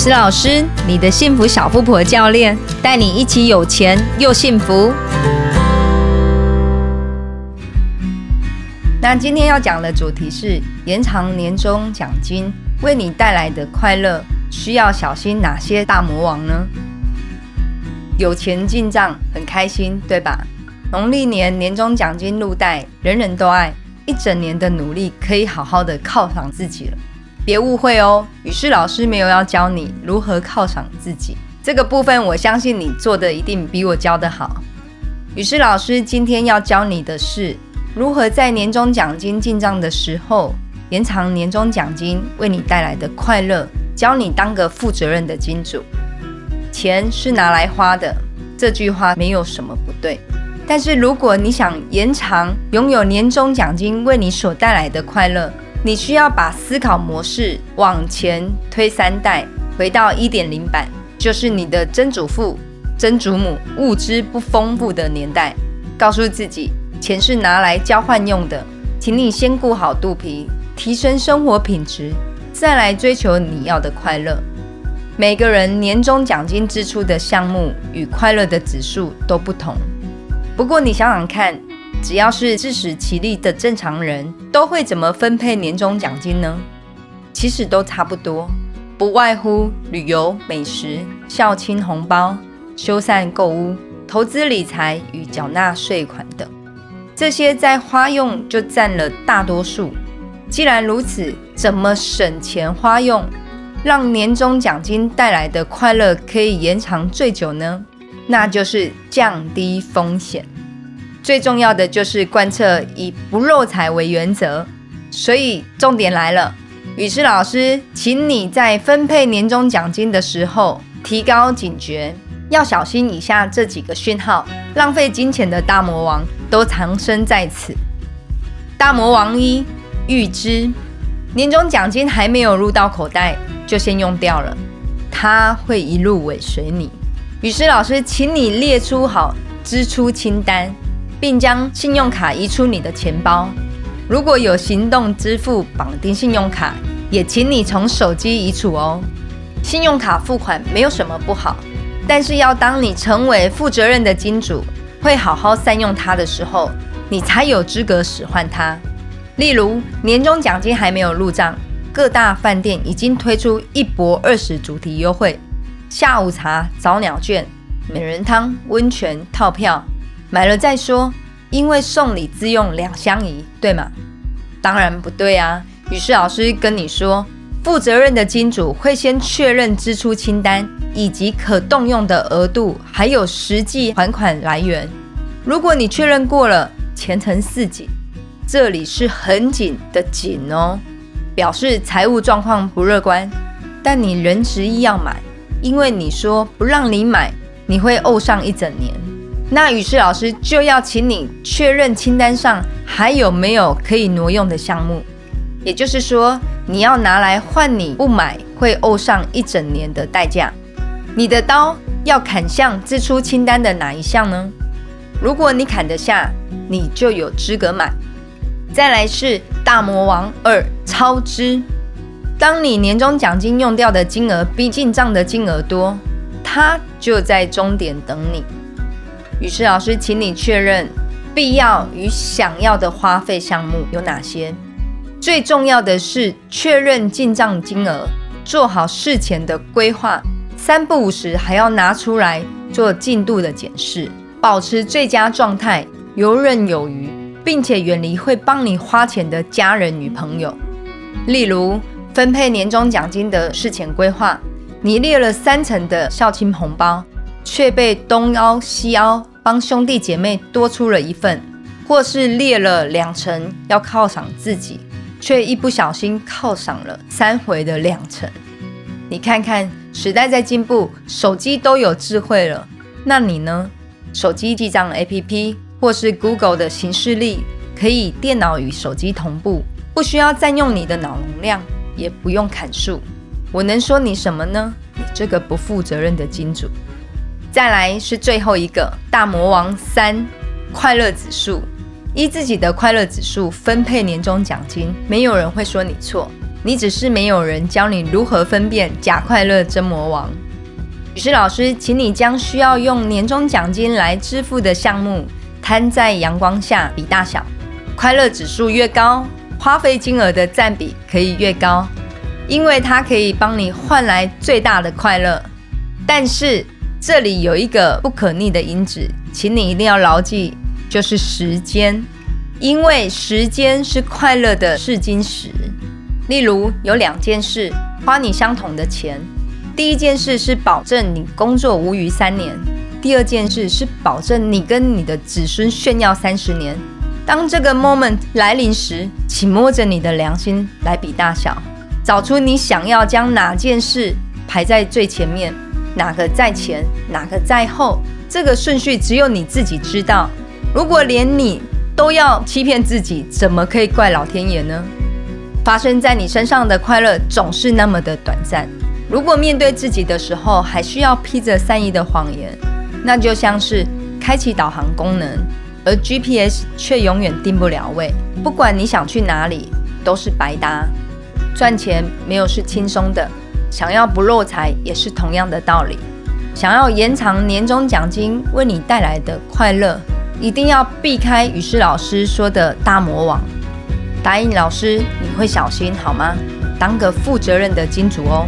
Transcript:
诗老师，你的幸福小富婆教练，带你一起有钱又幸福。那今天要讲的主题是延长年终奖金为你带来的快乐，需要小心哪些大魔王呢？有钱进账很开心，对吧？农历年年终奖金入袋，人人都爱，一整年的努力可以好好的犒赏自己了。别误会哦，雨诗老师没有要教你如何犒赏自己，这个部分我相信你做的一定比我教的好。雨诗老师今天要教你的是如何在年终奖金进账的时候延长年终奖金为你带来的快乐，教你当个负责任的金主。钱是拿来花的，这句话没有什么不对。但是如果你想延长拥有年终奖金为你所带来的快乐，你需要把思考模式往前推三代，回到一点零版，就是你的曾祖父、曾祖母物资不丰富的年代。告诉自己，钱是拿来交换用的，请你先顾好肚皮，提升生活品质，再来追求你要的快乐。每个人年终奖金支出的项目与快乐的指数都不同，不过你想想看。只要是自食其力的正常人，都会怎么分配年终奖金呢？其实都差不多，不外乎旅游、美食、孝亲红包、修缮购物、投资理财与缴纳税款等。这些在花用就占了大多数。既然如此，怎么省钱花用，让年终奖金带来的快乐可以延长最久呢？那就是降低风险。最重要的就是贯彻以不漏财为原则，所以重点来了，雨师老师，请你在分配年终奖金的时候提高警觉，要小心以下这几个讯号，浪费金钱的大魔王都藏身在此。大魔王一，预支，年终奖金还没有入到口袋，就先用掉了，它会一路尾随你。雨诗老师，请你列出好支出清单。并将信用卡移出你的钱包。如果有行动支付绑定信用卡，也请你从手机移除哦。信用卡付款没有什么不好，但是要当你成为负责任的金主，会好好善用它的时候，你才有资格使唤它。例如，年终奖金还没有入账，各大饭店已经推出一博二十主题优惠，下午茶、早鸟券、美人汤、温泉套票。买了再说，因为送礼自用两相宜，对吗？当然不对啊！于是老师跟你说，负责任的金主会先确认支出清单以及可动用的额度，还有实际还款来源。如果你确认过了，前程似锦，这里是很紧的紧哦，表示财务状况不乐观，但你仍执意要买，因为你说不让你买，你会怄上一整年。那于是老师就要请你确认清单上还有没有可以挪用的项目，也就是说，你要拿来换你不买会怄上一整年的代价。你的刀要砍向支出清单的哪一项呢？如果你砍得下，你就有资格买。再来是大魔王二超支，当你年终奖金用掉的金额比进账的金额多，它就在终点等你。于是老师，请你确认必要与想要的花费项目有哪些。最重要的是确认进账金额，做好事前的规划。三不五时还要拿出来做进度的检视，保持最佳状态，游刃有余，并且远离会帮你花钱的家人与朋友。例如分配年终奖金的事前规划，你列了三层的孝亲红包。却被东凹西凹，帮兄弟姐妹多出了一份，或是列了两层要犒赏自己，却一不小心犒赏了三回的两层。你看看，时代在进步，手机都有智慧了，那你呢？手机记账 APP 或是 Google 的形式力，可以电脑与手机同步，不需要占用你的脑容量，也不用砍树。我能说你什么呢？你这个不负责任的金主！再来是最后一个大魔王三，快乐指数，依自己的快乐指数分配年终奖金，没有人会说你错。你只是没有人教你如何分辨假快乐真魔王。雨师老师，请你将需要用年终奖金来支付的项目摊在阳光下比大小，快乐指数越高，花费金额的占比可以越高，因为它可以帮你换来最大的快乐。但是这里有一个不可逆的因子，请你一定要牢记，就是时间，因为时间是快乐的试金石。例如有两件事花你相同的钱，第一件事是保证你工作无余三年，第二件事是保证你跟你的子孙炫耀三十年。当这个 moment 来临时，请摸着你的良心来比大小，找出你想要将哪件事排在最前面。哪个在前，哪个在后，这个顺序只有你自己知道。如果连你都要欺骗自己，怎么可以怪老天爷呢？发生在你身上的快乐总是那么的短暂。如果面对自己的时候还需要披着善意的谎言，那就像是开启导航功能，而 GPS 却永远定不了位。不管你想去哪里，都是白搭。赚钱没有是轻松的。想要不漏财也是同样的道理。想要延长年终奖金为你带来的快乐，一定要避开雨师老师说的大魔王。答应老师，你会小心好吗？当个负责任的金主哦。